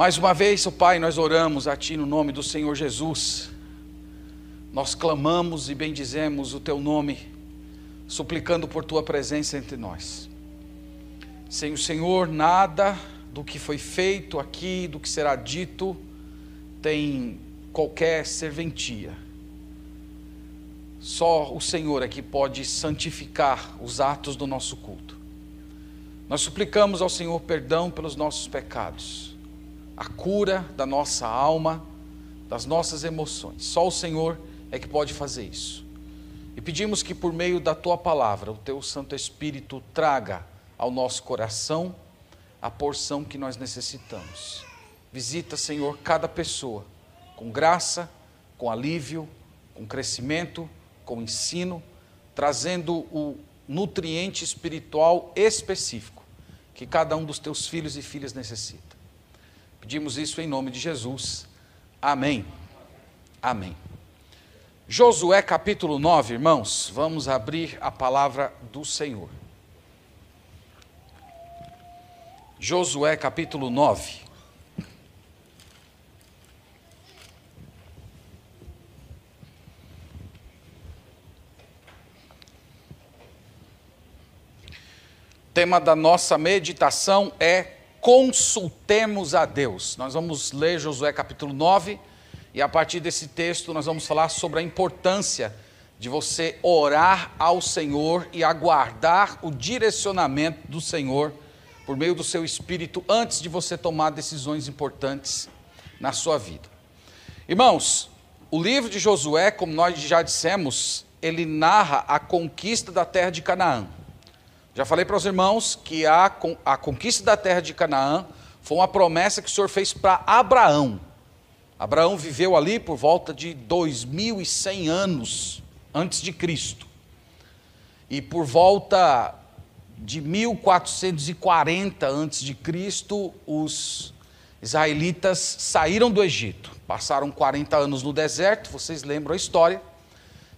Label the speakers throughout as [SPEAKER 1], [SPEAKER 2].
[SPEAKER 1] Mais uma vez, o Pai, nós oramos a Ti no nome do Senhor Jesus. Nós clamamos e bendizemos o Teu nome, suplicando por Tua presença entre nós. Sem o Senhor, nada do que foi feito aqui, do que será dito, tem qualquer serventia. Só o Senhor é que pode santificar os atos do nosso culto. Nós suplicamos ao Senhor perdão pelos nossos pecados, a cura da nossa alma, das nossas emoções. Só o Senhor é que pode fazer isso. E pedimos que por meio da tua palavra, o teu Santo Espírito traga ao nosso coração a porção que nós necessitamos. Visita, Senhor, cada pessoa com graça, com alívio, com crescimento, com ensino, trazendo o nutriente espiritual específico que cada um dos teus filhos e filhas necessita. Pedimos isso em nome de Jesus. Amém. Amém. Josué capítulo 9, irmãos, vamos abrir a palavra do Senhor. Josué capítulo 9. O tema da nossa meditação é consultemos a Deus. Nós vamos ler Josué capítulo 9 e a partir desse texto nós vamos falar sobre a importância de você orar ao Senhor e aguardar o direcionamento do Senhor por meio do seu espírito antes de você tomar decisões importantes na sua vida. Irmãos, o livro de Josué, como nós já dissemos, ele narra a conquista da terra de Canaã. Já falei para os irmãos que a, a conquista da terra de Canaã foi uma promessa que o Senhor fez para Abraão. Abraão viveu ali por volta de 2100 anos antes de Cristo. E por volta de 1440 a.C., os israelitas saíram do Egito. Passaram 40 anos no deserto, vocês lembram a história,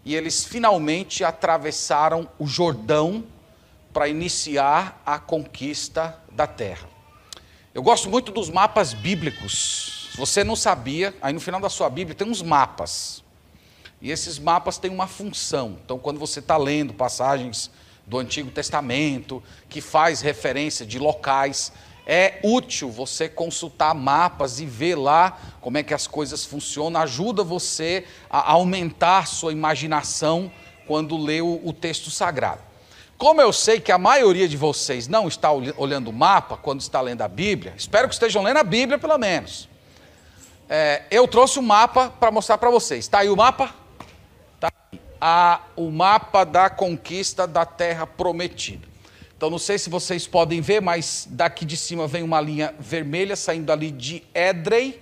[SPEAKER 1] e eles finalmente atravessaram o Jordão para iniciar a conquista da terra. Eu gosto muito dos mapas bíblicos. Se você não sabia, aí no final da sua Bíblia tem uns mapas. E esses mapas têm uma função. Então, quando você está lendo passagens do Antigo Testamento, que faz referência de locais. É útil você consultar mapas e ver lá como é que as coisas funcionam, ajuda você a aumentar sua imaginação quando lê o, o texto sagrado. Como eu sei que a maioria de vocês não está olhando o mapa quando está lendo a Bíblia, espero que estejam lendo a Bíblia pelo menos. É, eu trouxe o um mapa para mostrar para vocês. Está aí o mapa? a, o mapa da conquista da terra prometida. Então, não sei se vocês podem ver, mas daqui de cima vem uma linha vermelha saindo ali de Edrei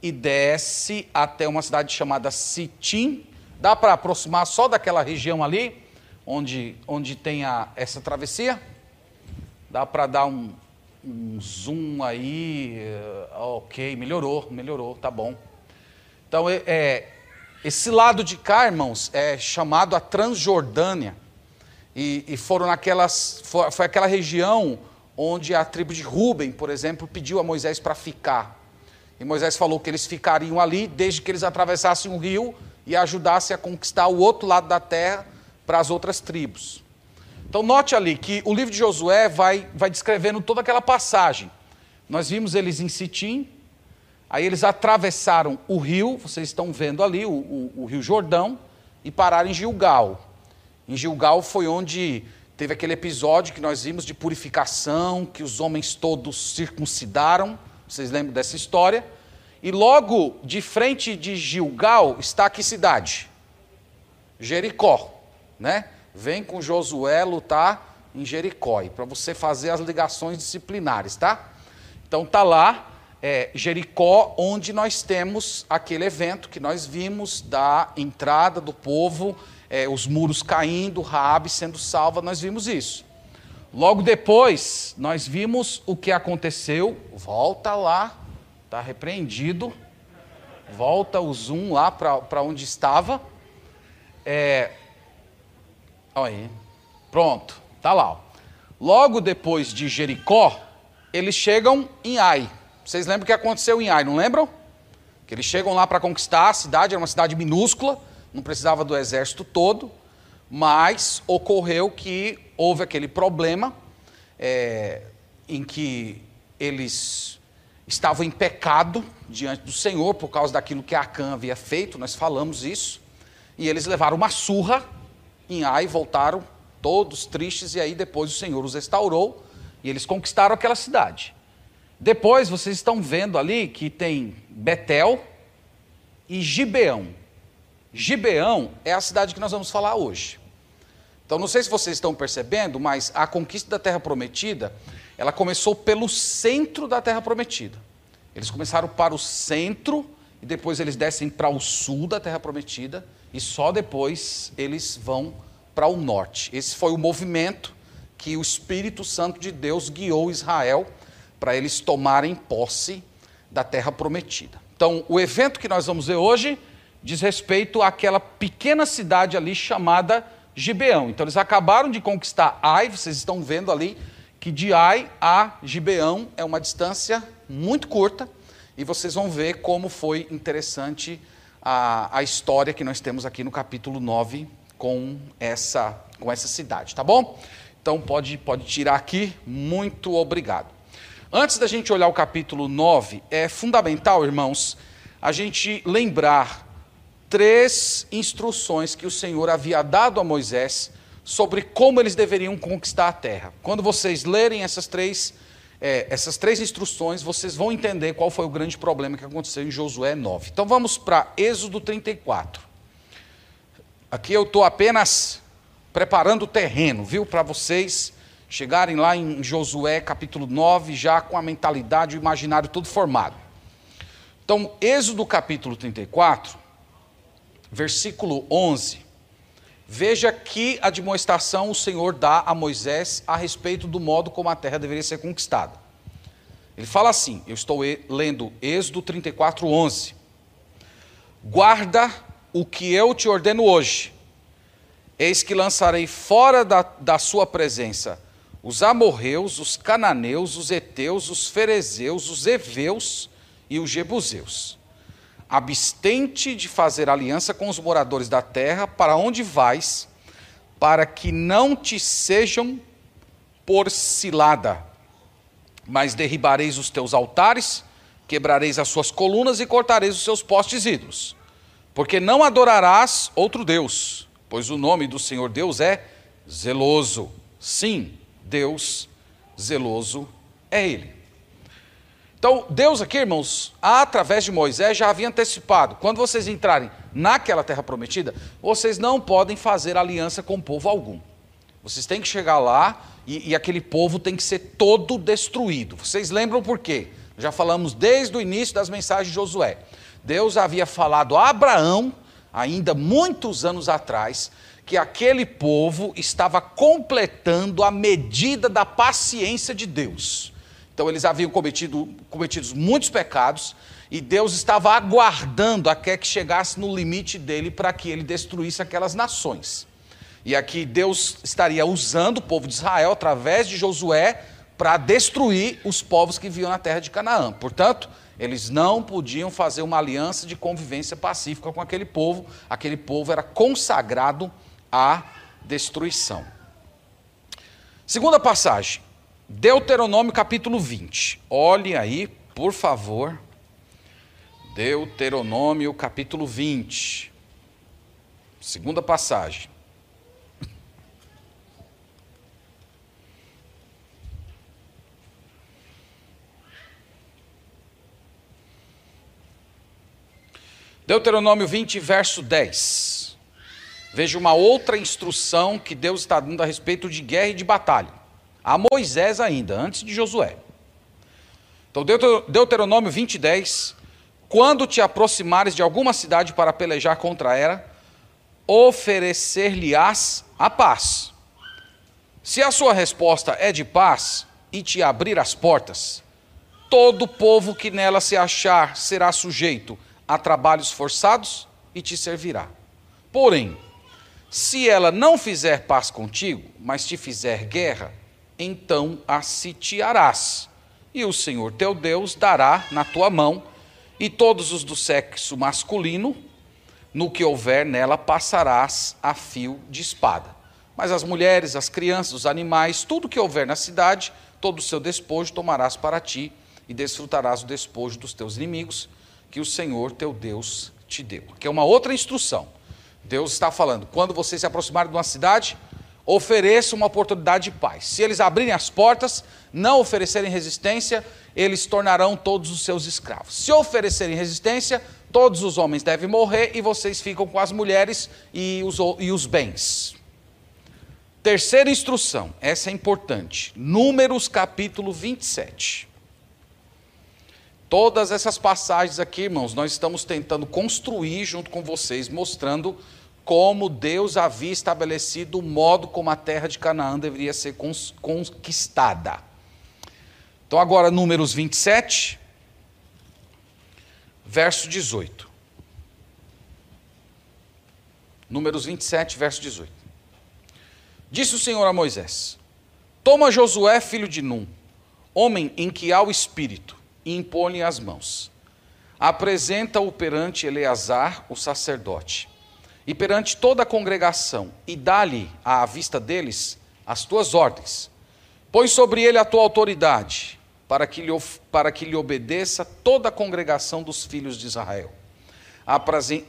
[SPEAKER 1] e desce até uma cidade chamada Sitim. Dá para aproximar só daquela região ali, onde, onde tem a, essa travessia? Dá para dar um, um zoom aí? Uh, ok, melhorou, melhorou, tá bom. Então, é esse lado de cá, irmãos, é chamado a Transjordânia. E, e foram naquelas. Foi, foi aquela região onde a tribo de Ruben, por exemplo, pediu a Moisés para ficar. E Moisés falou que eles ficariam ali desde que eles atravessassem o rio e ajudassem a conquistar o outro lado da terra para as outras tribos. Então, note ali que o livro de Josué vai, vai descrevendo toda aquela passagem. Nós vimos eles em Sitim, Aí eles atravessaram o rio, vocês estão vendo ali, o, o, o rio Jordão, e pararam em Gilgal. Em Gilgal foi onde teve aquele episódio que nós vimos de purificação, que os homens todos circuncidaram. Vocês lembram dessa história? E logo de frente de Gilgal está aqui cidade? Jericó, né? Vem com Josué lutar em Jericó, para você fazer as ligações disciplinares, tá? Então tá lá, é, Jericó, onde nós temos aquele evento que nós vimos da entrada do povo, é, os muros caindo, Raabe sendo salva, nós vimos isso. Logo depois, nós vimos o que aconteceu, volta lá, está repreendido, volta o zoom lá para onde estava. É, olha aí, pronto, está lá. Logo depois de Jericó, eles chegam em Ai. Vocês lembram o que aconteceu em Ai, não lembram? Que eles chegam lá para conquistar a cidade, era uma cidade minúscula, não precisava do exército todo, mas ocorreu que houve aquele problema é, em que eles estavam em pecado diante do Senhor por causa daquilo que Acã havia feito, nós falamos isso, e eles levaram uma surra em Ai, voltaram todos tristes, e aí depois o Senhor os restaurou e eles conquistaram aquela cidade. Depois vocês estão vendo ali que tem Betel e Gibeão. Gibeão é a cidade que nós vamos falar hoje. Então, não sei se vocês estão percebendo, mas a conquista da Terra Prometida, ela começou pelo centro da Terra Prometida. Eles começaram para o centro e depois eles descem para o sul da Terra Prometida e só depois eles vão para o norte. Esse foi o movimento que o Espírito Santo de Deus guiou Israel para eles tomarem posse da terra prometida. Então, o evento que nós vamos ver hoje diz respeito àquela pequena cidade ali chamada Gibeão. Então, eles acabaram de conquistar Ai, vocês estão vendo ali que de Ai a Gibeão é uma distância muito curta, e vocês vão ver como foi interessante a, a história que nós temos aqui no capítulo 9 com essa, com essa cidade, tá bom? Então pode, pode tirar aqui, muito obrigado. Antes da gente olhar o capítulo 9, é fundamental, irmãos, a gente lembrar três instruções que o Senhor havia dado a Moisés sobre como eles deveriam conquistar a terra. Quando vocês lerem essas três, é, essas três instruções, vocês vão entender qual foi o grande problema que aconteceu em Josué 9. Então vamos para Êxodo 34. Aqui eu estou apenas preparando o terreno, viu, para vocês chegarem lá em Josué capítulo 9, já com a mentalidade, o imaginário todo formado. Então, Êxodo capítulo 34, versículo 11. Veja que admoestação o Senhor dá a Moisés a respeito do modo como a terra deveria ser conquistada. Ele fala assim: eu estou lendo Êxodo 34, 11. Guarda o que eu te ordeno hoje. Eis que lançarei fora da, da sua presença os amorreus, os cananeus, os heteus, os ferezeus, os heveus e os jebuseus. Abstente de fazer aliança com os moradores da terra, para onde vais, para que não te sejam por cilada. Mas derribareis os teus altares, quebrareis as suas colunas e cortareis os seus postes ídolos. Porque não adorarás outro Deus, pois o nome do Senhor Deus é zeloso. Sim, Deus zeloso é Ele. Então, Deus aqui, irmãos, através de Moisés, já havia antecipado: quando vocês entrarem naquela terra prometida, vocês não podem fazer aliança com povo algum. Vocês têm que chegar lá e, e aquele povo tem que ser todo destruído. Vocês lembram por quê? Já falamos desde o início das mensagens de Josué. Deus havia falado a Abraão, ainda muitos anos atrás, que aquele povo estava completando a medida da paciência de Deus. Então eles haviam cometido cometidos muitos pecados e Deus estava aguardando até que chegasse no limite dele para que ele destruísse aquelas nações. E aqui Deus estaria usando o povo de Israel através de Josué para destruir os povos que viviam na terra de Canaã. Portanto, eles não podiam fazer uma aliança de convivência pacífica com aquele povo. Aquele povo era consagrado a destruição. Segunda passagem, Deuteronômio capítulo 20. Olhe aí, por favor. Deuteronômio capítulo 20. Segunda passagem. Deuteronômio 20, verso 10. Veja uma outra instrução que Deus está dando a respeito de guerra e de batalha. A Moisés ainda, antes de Josué. Então, Deuteronômio 20, 10. Quando te aproximares de alguma cidade para pelejar contra ela, oferecer-lhe-ás a paz. Se a sua resposta é de paz e te abrir as portas, todo povo que nela se achar será sujeito a trabalhos forçados e te servirá. Porém, se ela não fizer paz contigo, mas te fizer guerra, então a sitiarás, e o Senhor teu Deus dará na tua mão, e todos os do sexo masculino, no que houver nela, passarás a fio de espada. Mas as mulheres, as crianças, os animais, tudo que houver na cidade, todo o seu despojo tomarás para ti, e desfrutarás o despojo dos teus inimigos, que o Senhor teu Deus te deu. Que é uma outra instrução. Deus está falando: quando você se aproximar de uma cidade, ofereça uma oportunidade de paz. Se eles abrirem as portas, não oferecerem resistência, eles tornarão todos os seus escravos. Se oferecerem resistência, todos os homens devem morrer e vocês ficam com as mulheres e os, e os bens. Terceira instrução, essa é importante. Números capítulo 27. Todas essas passagens aqui, irmãos, nós estamos tentando construir junto com vocês, mostrando como Deus havia estabelecido o modo como a terra de Canaã deveria ser conquistada. Então, agora, Números 27, verso 18. Números 27, verso 18. Disse o Senhor a Moisés: Toma Josué, filho de Num, homem em que há o espírito, e impõe as mãos. Apresenta-o perante Eleazar, o sacerdote e perante toda a congregação, e dá-lhe à vista deles as tuas ordens. Põe sobre ele a tua autoridade, para que lhe, para que lhe obedeça toda a congregação dos filhos de Israel.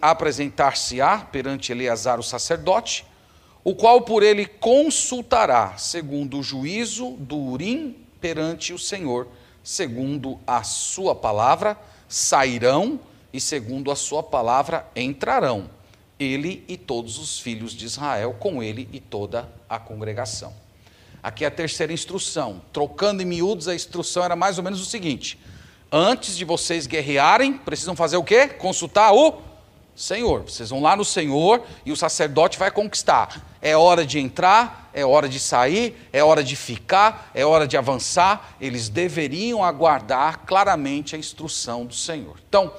[SPEAKER 1] Apresentar-se-á perante Eleazar o sacerdote, o qual por ele consultará, segundo o juízo do Urim perante o Senhor, segundo a sua palavra, sairão e segundo a sua palavra entrarão ele e todos os filhos de Israel, com ele e toda a congregação. Aqui é a terceira instrução. Trocando em miúdos, a instrução era mais ou menos o seguinte: antes de vocês guerrearem, precisam fazer o quê? Consultar o Senhor. Vocês vão lá no Senhor e o sacerdote vai conquistar. É hora de entrar, é hora de sair, é hora de ficar, é hora de avançar. Eles deveriam aguardar claramente a instrução do Senhor. Então,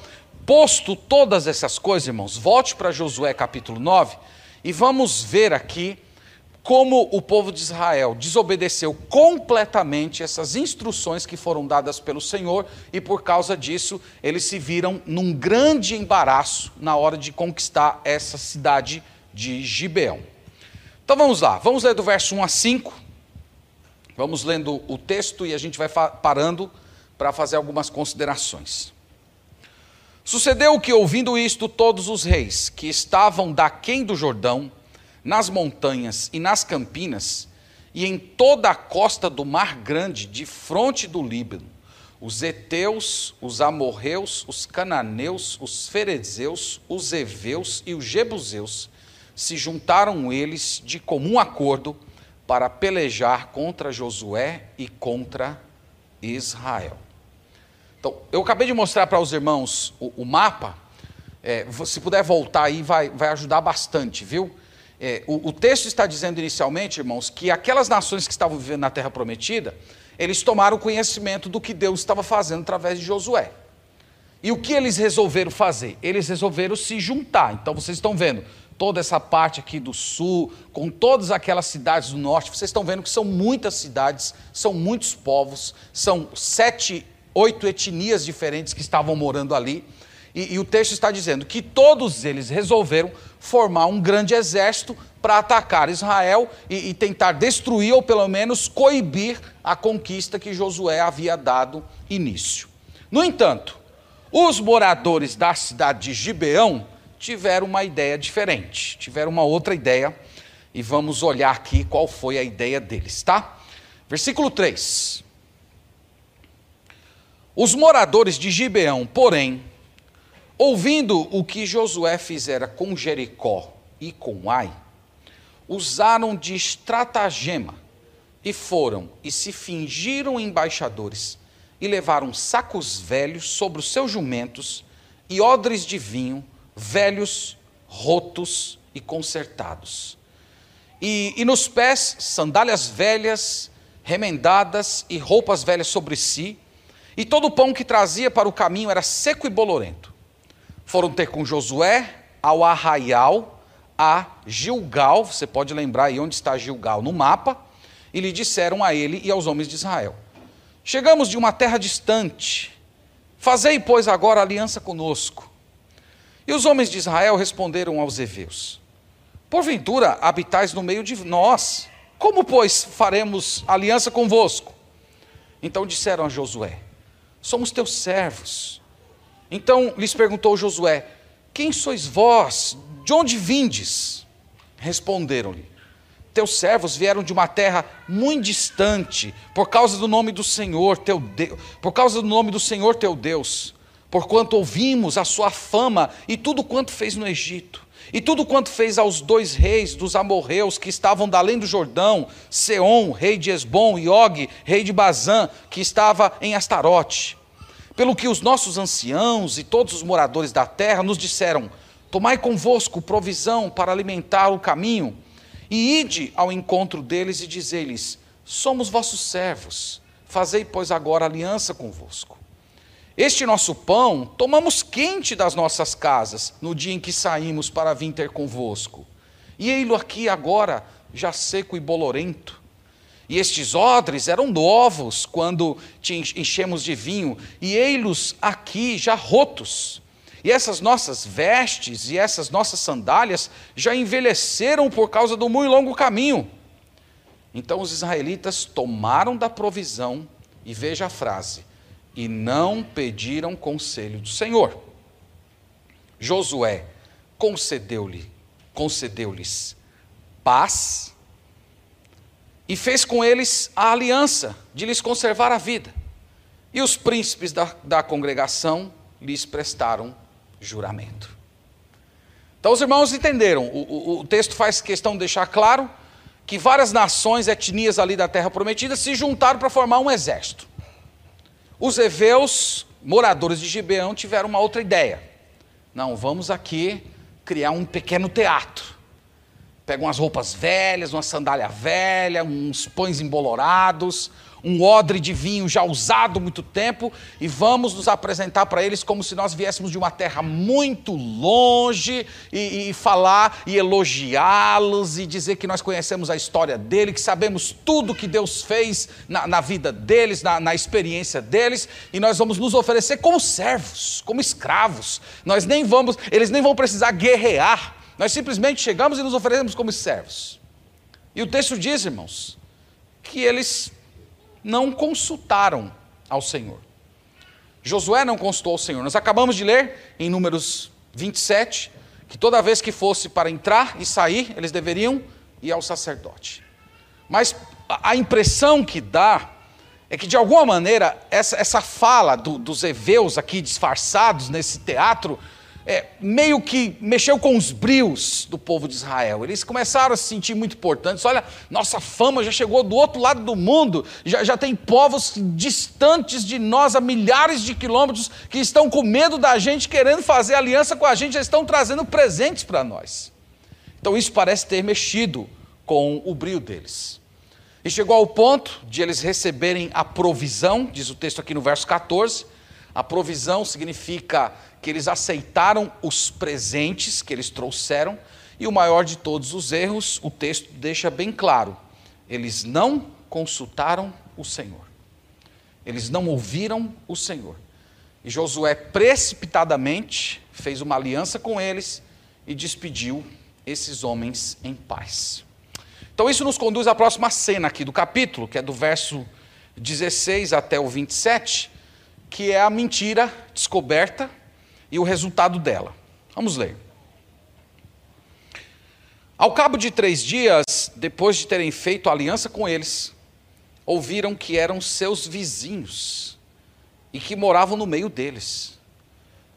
[SPEAKER 1] Posto todas essas coisas, irmãos, volte para Josué capítulo 9 e vamos ver aqui como o povo de Israel desobedeceu completamente essas instruções que foram dadas pelo Senhor e por causa disso eles se viram num grande embaraço na hora de conquistar essa cidade de Gibeão. Então vamos lá, vamos ler do verso 1 a 5. Vamos lendo o texto e a gente vai parando para fazer algumas considerações. Sucedeu que, ouvindo isto, todos os reis que estavam daquém do Jordão, nas montanhas e nas campinas, e em toda a costa do Mar Grande, de fronte do Líbano, os heteus, os amorreus, os cananeus, os ferezeus, os heveus e os jebuseus, se juntaram eles de comum acordo para pelejar contra Josué e contra Israel. Então, eu acabei de mostrar para os irmãos o, o mapa. É, se puder voltar aí, vai, vai ajudar bastante, viu? É, o, o, texto está dizendo inicialmente, irmãos, que aquelas nações que estavam vivendo na Terra Prometida, eles tomaram conhecimento do que Deus estava fazendo através de Josué. E o que eles resolveram fazer? Eles resolveram se juntar. Então vocês estão vendo toda essa parte aqui do sul, com todas aquelas cidades do norte, vocês estão vendo que são muitas cidades, são muitos povos, são sete oito etnias diferentes que estavam morando ali. E, e, o texto está dizendo que todos eles resolveram formar um grande exército para atacar Israel e, e, tentar destruir ou pelo menos coibir a conquista que Josué havia dado início. No entanto, os moradores da cidade de Gibeão tiveram uma ideia diferente, tiveram uma outra ideia e vamos olhar aqui qual foi a ideia deles, tá? Versículo 3. Os moradores de Gibeão, porém, ouvindo o que Josué fizera com Jericó e com Ai, usaram de estratagema e foram e se fingiram embaixadores e levaram sacos velhos sobre os seus jumentos e odres de vinho velhos, rotos e consertados. E, e nos pés, sandálias velhas, remendadas e roupas velhas sobre si, e todo o pão que trazia para o caminho era seco e bolorento. Foram ter com Josué ao arraial, a Gilgal, você pode lembrar aí onde está Gilgal no mapa, e lhe disseram a ele e aos homens de Israel: Chegamos de uma terra distante. Fazei, pois, agora aliança conosco. E os homens de Israel responderam aos heveus: Porventura habitais no meio de nós. Como, pois, faremos aliança convosco? Então disseram a Josué: Somos teus servos. Então lhes perguntou Josué: Quem sois vós? De onde vindes? Responderam-lhe: Teus servos vieram de uma terra muito distante, por causa do nome do Senhor teu Deus, por causa do nome do Senhor teu Deus, porquanto ouvimos a sua fama e tudo quanto fez no Egito. E tudo quanto fez aos dois reis dos amorreus que estavam da além do Jordão, Seom, rei de Esbom, e Og, rei de Bazã, que estava em Astarote. Pelo que os nossos anciãos e todos os moradores da terra nos disseram: Tomai convosco provisão para alimentar o caminho, e ide ao encontro deles e dizei-lhes: Somos vossos servos, fazei, pois, agora aliança convosco. Este nosso pão tomamos quente das nossas casas no dia em que saímos para vir ter convosco. E ei-lo aqui agora, já seco e bolorento. E estes odres eram novos quando te enchemos de vinho, e ei-los aqui já rotos. E essas nossas vestes e essas nossas sandálias já envelheceram por causa do muito longo caminho. Então os israelitas tomaram da provisão, e veja a frase: e não pediram conselho do Senhor. Josué concedeu-lhe, concedeu-lhes paz e fez com eles a aliança de lhes conservar a vida. E os príncipes da, da congregação lhes prestaram juramento. Então os irmãos entenderam, o, o, o texto faz questão de deixar claro que várias nações, etnias ali da terra prometida se juntaram para formar um exército. Os heveus, moradores de Gibeão, tiveram uma outra ideia. Não, vamos aqui criar um pequeno teatro. Pega umas roupas velhas, uma sandália velha, uns pães embolorados, um odre de vinho já usado muito tempo e vamos nos apresentar para eles como se nós viéssemos de uma terra muito longe e, e falar e elogiá-los e dizer que nós conhecemos a história dele, que sabemos tudo que Deus fez na, na vida deles, na, na experiência deles e nós vamos nos oferecer como servos, como escravos. Nós nem vamos, eles nem vão precisar guerrear. Nós simplesmente chegamos e nos oferecemos como servos. E o texto diz, irmãos, que eles não consultaram ao Senhor. Josué não consultou ao Senhor. Nós acabamos de ler em Números 27 que toda vez que fosse para entrar e sair, eles deveriam ir ao sacerdote. Mas a impressão que dá é que, de alguma maneira, essa, essa fala do, dos heveus aqui disfarçados nesse teatro é, meio que mexeu com os brios do povo de Israel. Eles começaram a se sentir muito importantes. Olha, nossa fama já chegou do outro lado do mundo, já, já tem povos distantes de nós, a milhares de quilômetros, que estão com medo da gente, querendo fazer aliança com a gente, já estão trazendo presentes para nós. Então isso parece ter mexido com o brio deles. E chegou ao ponto de eles receberem a provisão, diz o texto aqui no verso 14. A provisão significa que eles aceitaram os presentes que eles trouxeram, e o maior de todos os erros, o texto deixa bem claro: eles não consultaram o Senhor, eles não ouviram o Senhor. E Josué precipitadamente fez uma aliança com eles e despediu esses homens em paz. Então, isso nos conduz à próxima cena aqui do capítulo, que é do verso 16 até o 27, que é a mentira descoberta e o resultado dela. Vamos ler. Ao cabo de três dias, depois de terem feito aliança com eles, ouviram que eram seus vizinhos e que moravam no meio deles.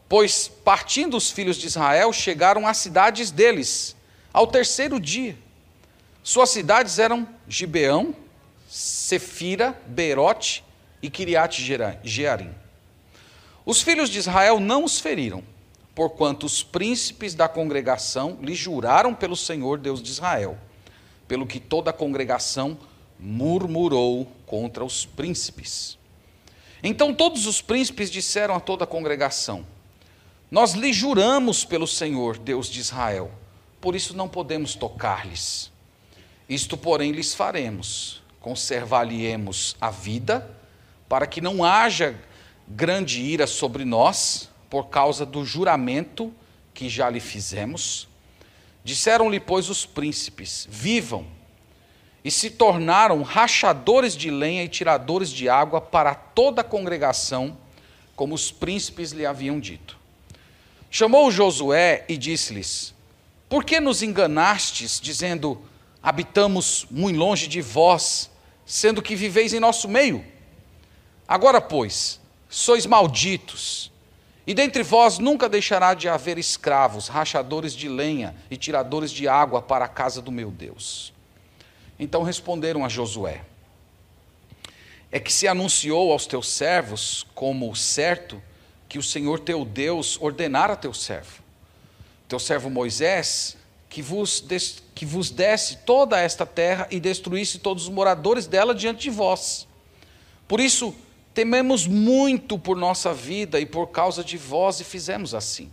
[SPEAKER 1] Pois, partindo os filhos de Israel, chegaram às cidades deles, ao terceiro dia. Suas cidades eram Gibeão, Sefira, Berote e Kiriat Jearim. Os filhos de Israel não os feriram, porquanto os príncipes da congregação lhe juraram pelo Senhor Deus de Israel, pelo que toda a congregação murmurou contra os príncipes. Então todos os príncipes disseram a toda a congregação: Nós lhe juramos pelo Senhor Deus de Israel, por isso não podemos tocar-lhes. Isto, porém, lhes faremos: conservar-lhe-emos a vida para que não haja grande ira sobre nós, por causa do juramento que já lhe fizemos. Disseram-lhe, pois, os príncipes: Vivam! E se tornaram rachadores de lenha e tiradores de água para toda a congregação, como os príncipes lhe haviam dito. Chamou Josué e disse-lhes: Por que nos enganastes, dizendo: Habitamos muito longe de vós, sendo que viveis em nosso meio? Agora, pois, sois malditos, e dentre vós nunca deixará de haver escravos, rachadores de lenha e tiradores de água para a casa do meu Deus. Então responderam a Josué: É que se anunciou aos teus servos como certo que o Senhor teu Deus ordenara teu servo, teu servo Moisés, que vos, des, que vos desse toda esta terra e destruísse todos os moradores dela diante de vós. Por isso, tememos muito por nossa vida e por causa de vós e fizemos assim.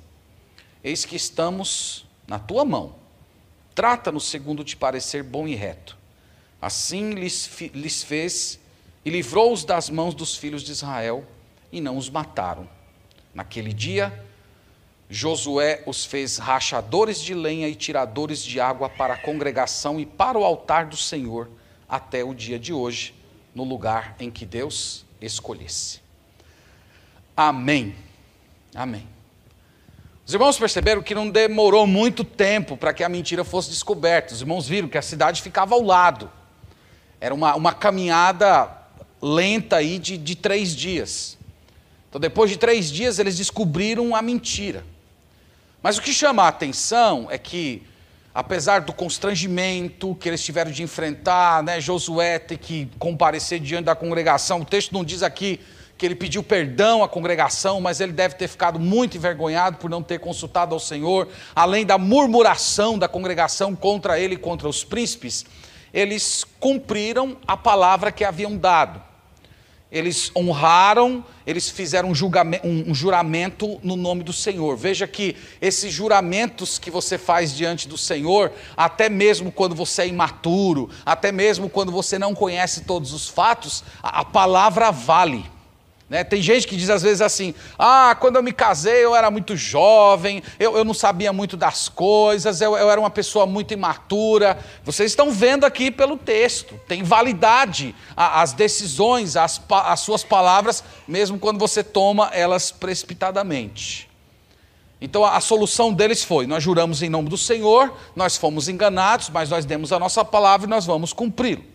[SPEAKER 1] Eis que estamos na tua mão. Trata-nos segundo te parecer bom e reto. Assim lhes, lhes fez e livrou-os das mãos dos filhos de Israel e não os mataram. Naquele dia, Josué os fez rachadores de lenha e tiradores de água para a congregação e para o altar do Senhor, até o dia de hoje, no lugar em que Deus escolhesse. Amém. Amém. Os irmãos perceberam que não demorou muito tempo para que a mentira fosse descoberta. Os irmãos viram que a cidade ficava ao lado. Era uma, uma caminhada lenta aí de, de três dias. Então, depois de três dias, eles descobriram a mentira. Mas o que chama a atenção é que, apesar do constrangimento que eles tiveram de enfrentar, né, Josué ter que comparecer diante da congregação, o texto não diz aqui que ele pediu perdão à congregação, mas ele deve ter ficado muito envergonhado por não ter consultado ao Senhor, além da murmuração da congregação contra ele e contra os príncipes, eles cumpriram a palavra que haviam dado eles honraram, eles fizeram um, um, juramento no nome do Senhor. Veja que esses juramentos que você faz diante do Senhor, até mesmo quando você é imaturo, até mesmo quando você não conhece todos os fatos, a, a palavra vale. Né? Tem gente que diz às vezes assim: ah, quando eu me casei eu era muito jovem, eu, eu não sabia muito das coisas, eu, eu era uma pessoa muito imatura. Vocês estão vendo aqui pelo texto, tem validade as decisões, as, as suas palavras, mesmo quando você toma elas precipitadamente. Então a, a solução deles foi: nós juramos em nome do Senhor, nós fomos enganados, mas nós demos a nossa palavra e nós vamos cumpri-lo.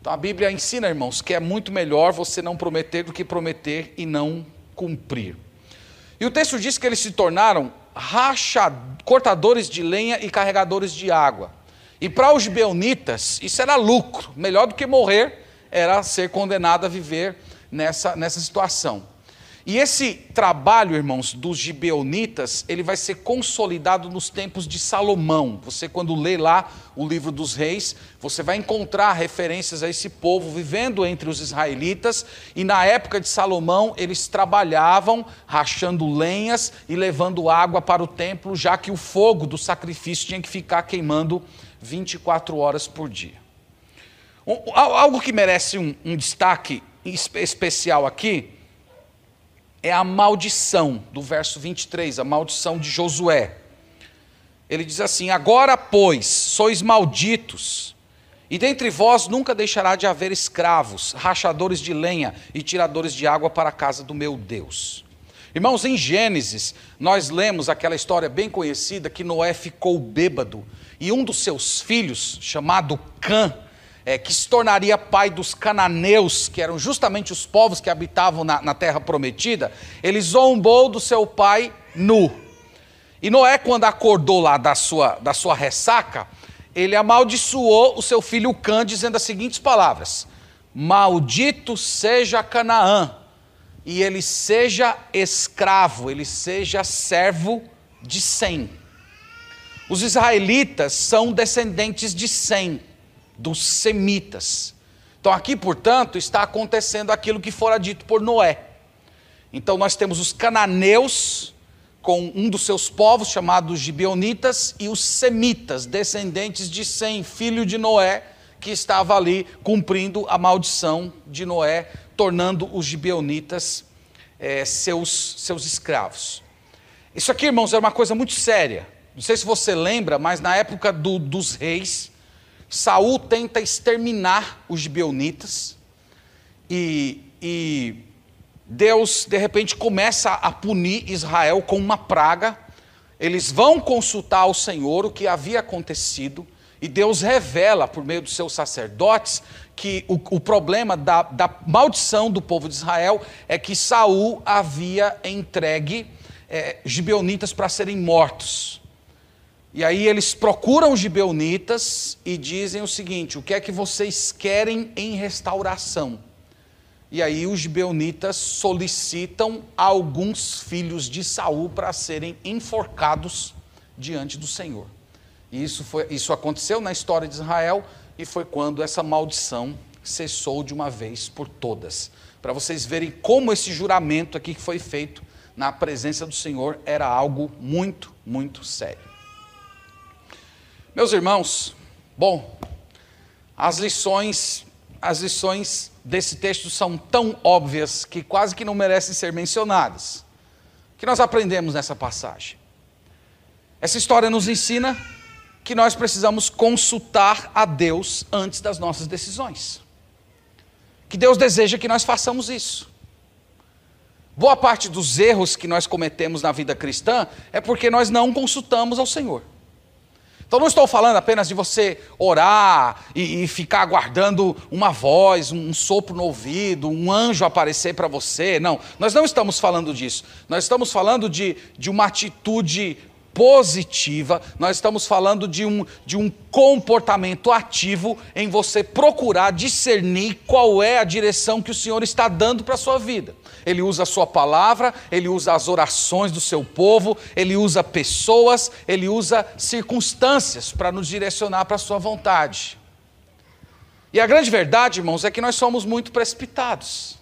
[SPEAKER 1] Então a Bíblia ensina, irmãos, que é muito melhor você não prometer do que prometer e não cumprir. E o texto diz que eles se tornaram cortadores de lenha e carregadores de água. E para os gibeonitas, isso era lucro. Melhor do que morrer era ser condenado a viver nessa, nessa situação. E esse trabalho, irmãos, dos gibeonitas, ele vai ser consolidado nos tempos de Salomão. Você, quando lê lá o livro dos reis, você vai encontrar referências a esse povo vivendo entre os israelitas. E na época de Salomão, eles trabalhavam rachando lenhas e levando água para o templo, já que o fogo do sacrifício tinha que ficar queimando 24 horas por dia. Algo que merece um, um destaque especial aqui é a maldição, do verso 23, a maldição de Josué. Ele diz assim: Agora, pois, sois malditos, e dentre vós nunca deixará de haver escravos, rachadores de lenha e tiradores de água para a casa do meu Deus. Irmãos, em Gênesis, nós lemos aquela história bem conhecida que Noé ficou bêbado e um dos seus filhos, chamado Cã, é, que se tornaria pai dos cananeus, que eram justamente os povos que habitavam na, na terra prometida, ele zombou do seu pai nu. E Noé, quando acordou lá da sua, da sua ressaca, ele amaldiçoou o seu filho Cã, dizendo as seguintes palavras: Maldito seja Canaã, e ele seja escravo, ele seja servo de Sem. Os israelitas são descendentes de Sem dos semitas. Então, aqui, portanto, está acontecendo aquilo que fora dito por Noé. Então, nós temos os cananeus, com um dos seus povos, chamados gibeonitas, e os semitas, descendentes de Sem, filho de Noé, que estava ali cumprindo a maldição de Noé, tornando os gibeonitas é, seus, seus escravos. Isso aqui, irmãos, é uma coisa muito séria. Não sei se você lembra, mas na época do, dos reis, Saul tenta exterminar os gibeonitas e, e Deus de repente começa a punir Israel com uma praga. Eles vão consultar ao Senhor o que havia acontecido e Deus revela por meio dos seus sacerdotes que o, o problema da, da, maldição do povo de Israel é que Saul havia entregue é, gibeonitas para serem mortos. E aí eles procuram os gibeonitas e dizem o seguinte: o que é que vocês querem em restauração? E aí os gibeonitas solicitam alguns filhos de Saul para serem enforcados diante do Senhor. E isso, foi, isso aconteceu na história de Israel e foi quando essa maldição cessou de uma vez por todas. Para vocês verem como esse juramento aqui que foi feito na presença do Senhor era algo muito, muito sério. Meus irmãos, bom, as lições, as lições desse texto são tão óbvias que quase que não merecem ser mencionadas. O que nós aprendemos nessa passagem? Essa história nos ensina que nós precisamos consultar a Deus antes das nossas decisões. Que Deus deseja que nós façamos isso. Boa parte dos erros que nós cometemos na vida cristã é porque nós não consultamos ao Senhor. Então não estou falando apenas de você orar e, e ficar aguardando uma voz, um sopro no ouvido, um anjo aparecer para você. Não, nós não estamos falando disso. Nós estamos falando de, de uma atitude positiva, nós estamos falando de um, de um comportamento ativo em você procurar discernir qual é a direção que o Senhor está dando para a sua vida. Ele usa a sua palavra, ele usa as orações do seu povo, ele usa pessoas, ele usa circunstâncias para nos direcionar para a sua vontade. E a grande verdade, irmãos, é que nós somos muito precipitados.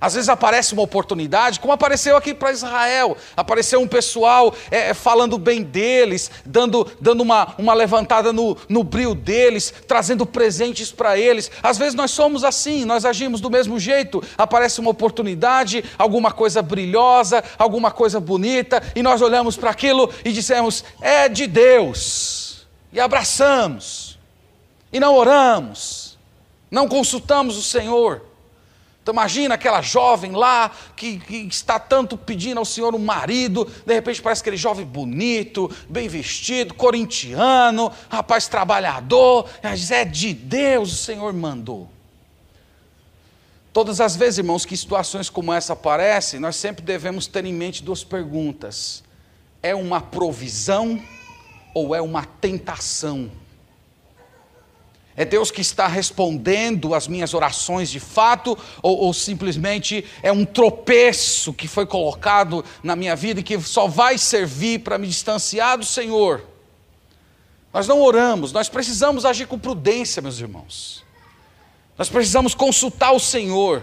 [SPEAKER 1] Às vezes aparece uma oportunidade, como apareceu aqui para Israel. Apareceu um pessoal é, falando bem deles, dando, dando uma, uma levantada no, no brilho deles, trazendo presentes para eles. Às vezes nós somos assim, nós agimos do mesmo jeito. Aparece uma oportunidade, alguma coisa brilhosa, alguma coisa bonita, e nós olhamos para aquilo e dissemos: é de Deus. E abraçamos, e não oramos, não consultamos o Senhor. Então imagina aquela jovem lá que, que, está tanto pedindo ao Senhor um marido, de repente parece aquele jovem bonito, bem vestido, corintiano, rapaz trabalhador, diz, é de Deus o Senhor mandou. Todas as vezes, irmãos, que situações como essa aparecem, nós sempre devemos ter em mente duas perguntas: é uma provisão ou é uma tentação? É Deus que está respondendo às minhas orações de fato, ou, ou, simplesmente é um tropeço que foi colocado na minha vida e que só vai servir para me distanciar do Senhor? Nós não oramos, nós precisamos agir com prudência, meus irmãos. Nós precisamos consultar o Senhor.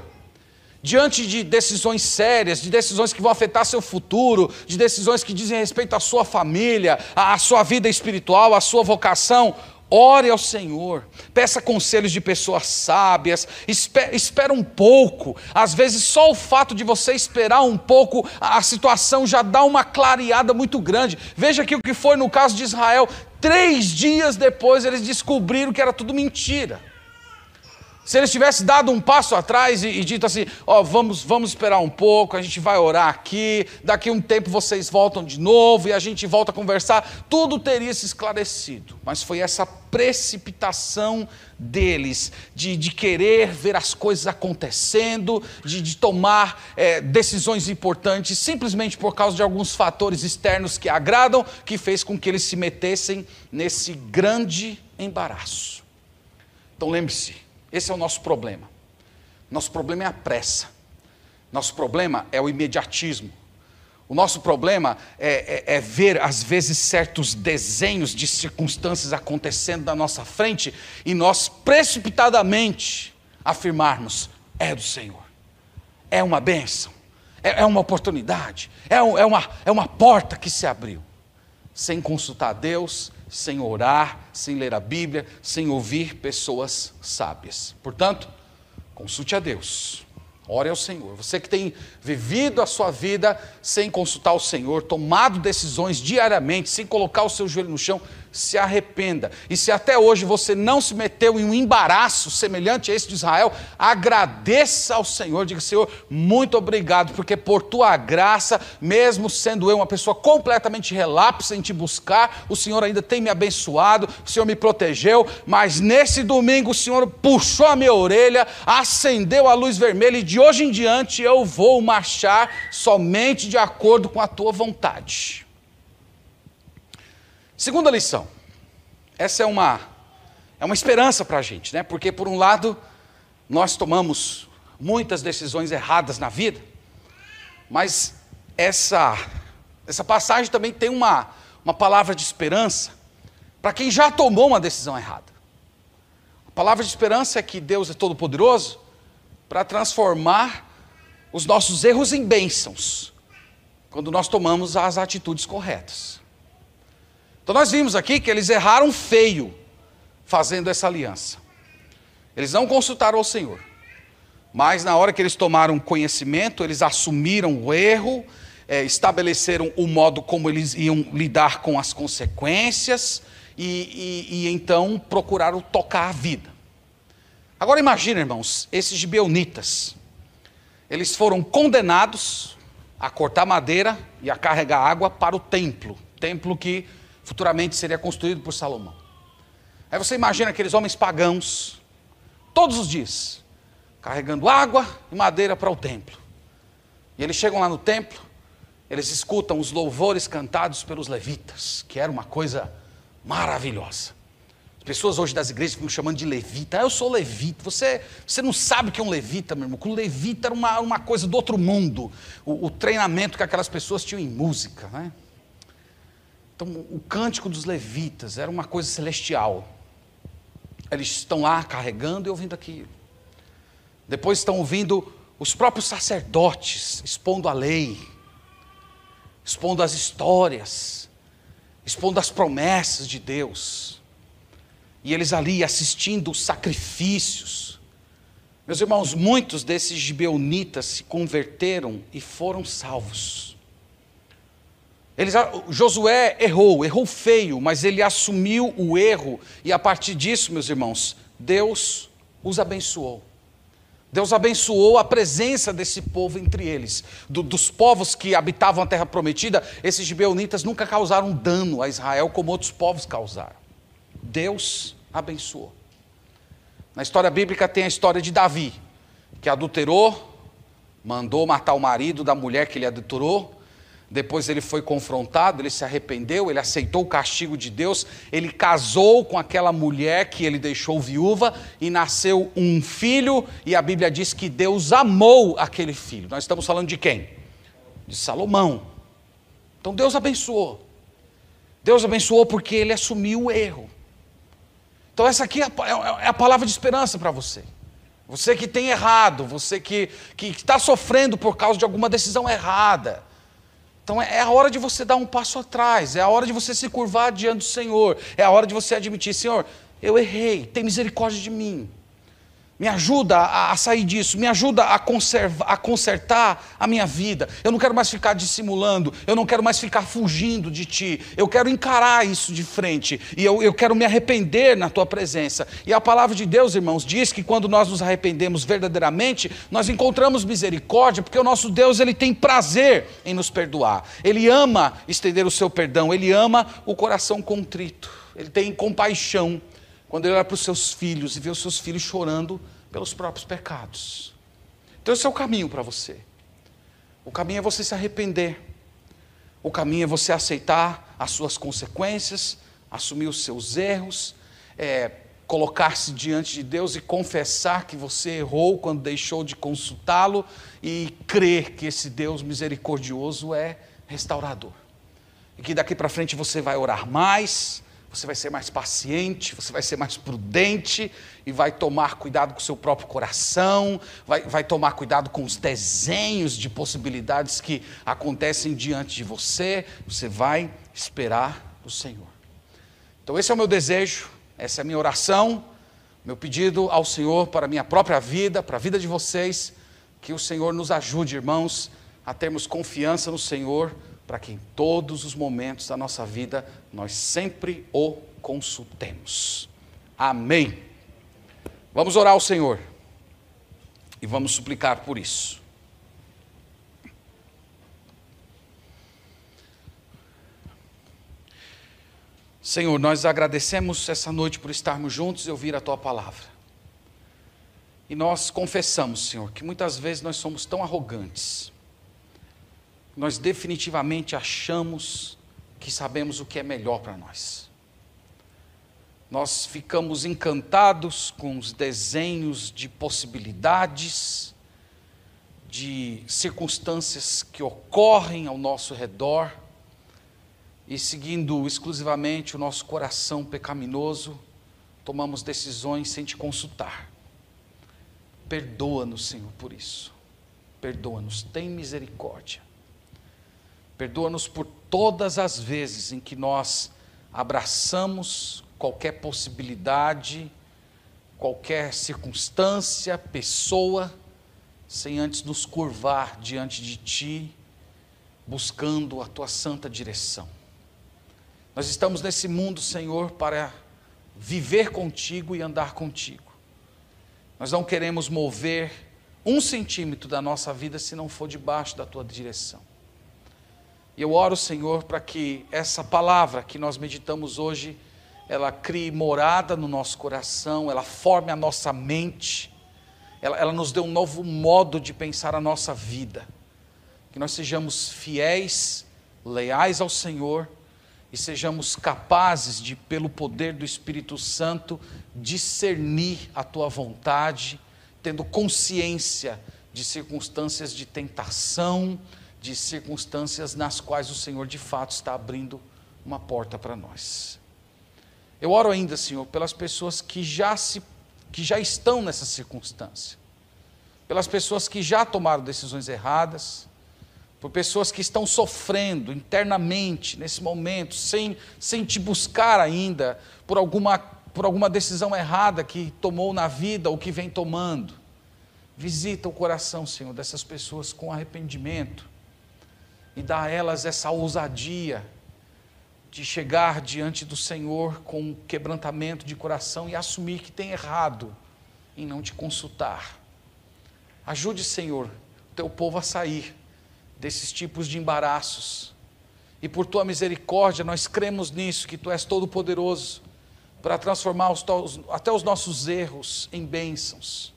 [SPEAKER 1] Diante de decisões sérias, de decisões que vão afetar seu futuro, de decisões que dizem respeito à sua família, à sua vida espiritual, à sua vocação, Ore ao Senhor, peça conselhos de pessoas sábias, espera, espera, um pouco. Às vezes, só o fato de você esperar um pouco, a, a situação já dá uma clareada muito grande. Veja aqui o que foi no caso de Israel: três dias depois eles descobriram que era tudo mentira. Se eles tivessem dado um passo atrás e, e dito assim: Ó, oh, vamos, vamos esperar um pouco, a gente vai orar aqui, daqui um tempo vocês voltam de novo e a gente volta a conversar, tudo teria se esclarecido. Mas foi essa precipitação deles, de, de querer ver as coisas acontecendo, de, de tomar é, decisões importantes, simplesmente por causa de alguns fatores externos que agradam, que fez com que eles se metessem nesse grande embaraço. Então lembre-se esse é o nosso problema. Nosso problema é a pressa. Nosso problema é o imediatismo. O nosso problema é, é, é, ver, às vezes, certos desenhos de circunstâncias acontecendo na nossa frente e nós precipitadamente afirmarmos: é do Senhor, é uma bênção, é, é uma oportunidade, é, é, uma, é uma porta que se abriu, sem consultar Deus, sem orar, sem ler a Bíblia, sem ouvir pessoas sábias. Portanto, consulte a Deus. Ore ao Senhor. Você que tem vivido a sua vida sem consultar o Senhor, tomado decisões diariamente, sem colocar o seu joelho no chão, se arrependa. E se até hoje você não se meteu em um embaraço semelhante a esse de Israel, agradeça ao Senhor. Diga, Senhor, muito obrigado, porque por tua graça, mesmo sendo eu uma pessoa completamente relapsa em te buscar, o Senhor ainda tem me abençoado, o Senhor me protegeu, mas nesse domingo o Senhor puxou a minha orelha, acendeu a luz vermelha e de hoje em diante eu vou marchar somente de acordo com a tua vontade. Segunda lição. Essa é uma, é uma esperança para a gente, né? Porque, por um lado, nós tomamos muitas decisões erradas na vida, mas essa, essa passagem também tem uma, uma palavra de esperança para quem já tomou uma decisão errada. A palavra de esperança é que Deus é todo-poderoso para transformar os nossos erros em bênçãos, quando nós tomamos as atitudes corretas. Então nós vimos aqui que eles erraram feio fazendo essa aliança. Eles não consultaram ao Senhor. Mas na hora que eles tomaram conhecimento, eles assumiram o erro, é, estabeleceram o modo como eles iam lidar com as consequências e, e, e então procuraram tocar a vida. Agora imagine, irmãos, esses gibeonitas. Eles foram condenados a cortar madeira e a carregar água para o templo. Templo que futuramente seria construído por Salomão. Aí você imagina aqueles homens pagãos, todos os dias, carregando água e madeira para o templo. E eles chegam lá no templo, eles escutam os louvores cantados pelos levitas, que era uma coisa maravilhosa. As pessoas hoje das igrejas ficam chamando de levita. Ah, eu sou levita. Você, você não sabe o que é um levita, meu irmão. O levita era uma, uma coisa do outro mundo. O, o treinamento que aquelas pessoas tinham em música, né? Então, o cântico dos levitas era uma coisa celestial. Eles estão lá carregando e ouvindo aquilo. Depois estão ouvindo os próprios sacerdotes expondo a lei, expondo as histórias, expondo as promessas de Deus. E eles ali assistindo os sacrifícios. Meus irmãos, muitos desses gibeonitas se converteram e foram salvos. Eles, Josué errou, errou feio, mas ele assumiu o erro, e a partir disso, meus irmãos, Deus os abençoou. Deus abençoou a presença desse povo entre eles. Do, dos povos que habitavam a terra prometida, esses gibeonitas nunca causaram dano a Israel como outros povos causaram. Deus abençoou. Na história bíblica tem a história de Davi, que adulterou, mandou matar o marido da mulher que ele adulterou, depois ele foi confrontado, ele se arrependeu, ele aceitou o castigo de Deus, ele casou com aquela mulher que ele deixou viúva e nasceu um filho, e a Bíblia diz que Deus amou aquele filho. Nós estamos falando de quem? De Salomão. Então Deus abençoou. Deus abençoou porque ele assumiu o erro. Então, essa aqui é a, é a palavra de esperança para você. Você que tem errado, você que, que está sofrendo por causa de alguma decisão errada. Então é a hora de você dar um passo atrás, é a hora de você se curvar diante do Senhor, é a hora de você admitir: Senhor, eu errei, tem misericórdia de mim. Me ajuda a, sair disso, me ajuda a, conserva, a consertar a minha vida. Eu não quero mais ficar dissimulando, eu não quero mais ficar fugindo de ti. Eu quero encarar isso de frente e eu, eu quero me arrepender na tua presença. E a palavra de Deus, irmãos, diz que quando nós nos arrependemos verdadeiramente, nós encontramos misericórdia, porque o nosso Deus ele tem prazer em nos perdoar. Ele ama estender o seu perdão, ele ama o coração contrito, ele tem compaixão quando ele olha para os seus filhos e vê os seus filhos chorando pelos próprios pecados. Então, esse é o caminho para você. O caminho é você se arrepender. O caminho é você aceitar as suas consequências, assumir os seus erros, é, colocar-se diante de Deus e confessar que você errou quando deixou de consultá-lo e crer que esse Deus misericordioso é restaurador. E que daqui para frente você vai orar mais, você vai ser mais paciente, você vai ser mais prudente e vai tomar cuidado com o seu próprio coração, vai, vai tomar cuidado com os desenhos de possibilidades que acontecem diante de você. Você vai esperar o Senhor. Então, esse é o meu desejo, essa é a minha oração, meu pedido ao Senhor para a minha própria vida, para a vida de vocês Que o Senhor nos ajude, irmãos, a termos confiança no Senhor, para que em todos os momentos da nossa vida nós sempre o consultemos. Amém. Vamos orar ao Senhor e vamos suplicar por isso. Senhor, nós agradecemos essa noite por estarmos juntos e ouvir a tua palavra. E nós confessamos, Senhor, que muitas vezes nós somos tão arrogantes, nós definitivamente achamos que sabemos o que é melhor para nós. Nós ficamos encantados com os desenhos de possibilidades, de circunstâncias que ocorrem ao nosso redor, e seguindo exclusivamente o nosso coração pecaminoso, tomamos decisões sem te consultar. Perdoa-nos, Senhor, por isso. Perdoa-nos, tem misericórdia. Perdoa-nos por todas as vezes em que nós abraçamos qualquer possibilidade, qualquer circunstância, pessoa, sem antes nos curvar diante de Ti, buscando a Tua santa direção. Nós estamos nesse mundo, Senhor, para viver contigo e andar contigo. Nós não queremos mover um centímetro da nossa vida se não for debaixo da tua direção. E eu oro, Senhor, para que essa palavra que nós meditamos hoje, ela crie morada no nosso coração, ela forme a nossa mente, ela, ela nos dê um novo modo de pensar a nossa vida. Que nós sejamos fiéis, leais ao Senhor e sejamos capazes de, pelo poder do Espírito Santo, discernir a tua vontade, tendo consciência de circunstâncias de tentação, de circunstâncias nas quais o Senhor de fato está abrindo uma porta para nós. Eu oro ainda, Senhor, pelas pessoas que já se que já estão nessa circunstância. Pelas pessoas que já tomaram decisões erradas, por pessoas que estão sofrendo internamente nesse momento, sem, sem te buscar ainda, por alguma, por alguma decisão errada que tomou na vida ou que vem tomando. Visita o coração, Senhor, dessas pessoas com arrependimento e dá a elas essa ousadia de chegar diante do Senhor com um quebrantamento de coração e assumir que tem errado em não te consultar. Ajude, Senhor, o teu povo a sair desses tipos de embaraços. E por tua misericórdia, nós cremos nisso, que tu és todo-poderoso para transformar os, até os nossos erros em bênçãos.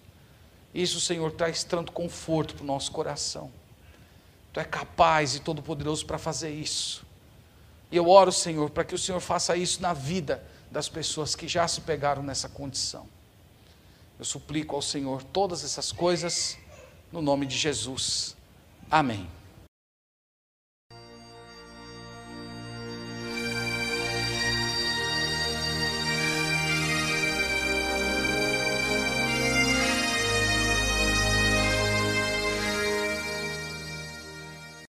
[SPEAKER 1] Isso, Senhor, traz tanto conforto para o nosso coração. Tu é capaz e todo-poderoso para fazer isso. E eu oro, Senhor, para que o Senhor faça isso na vida das pessoas que já se pegaram nessa condição. Eu suplico ao Senhor todas essas coisas, no nome de Jesus. Amém.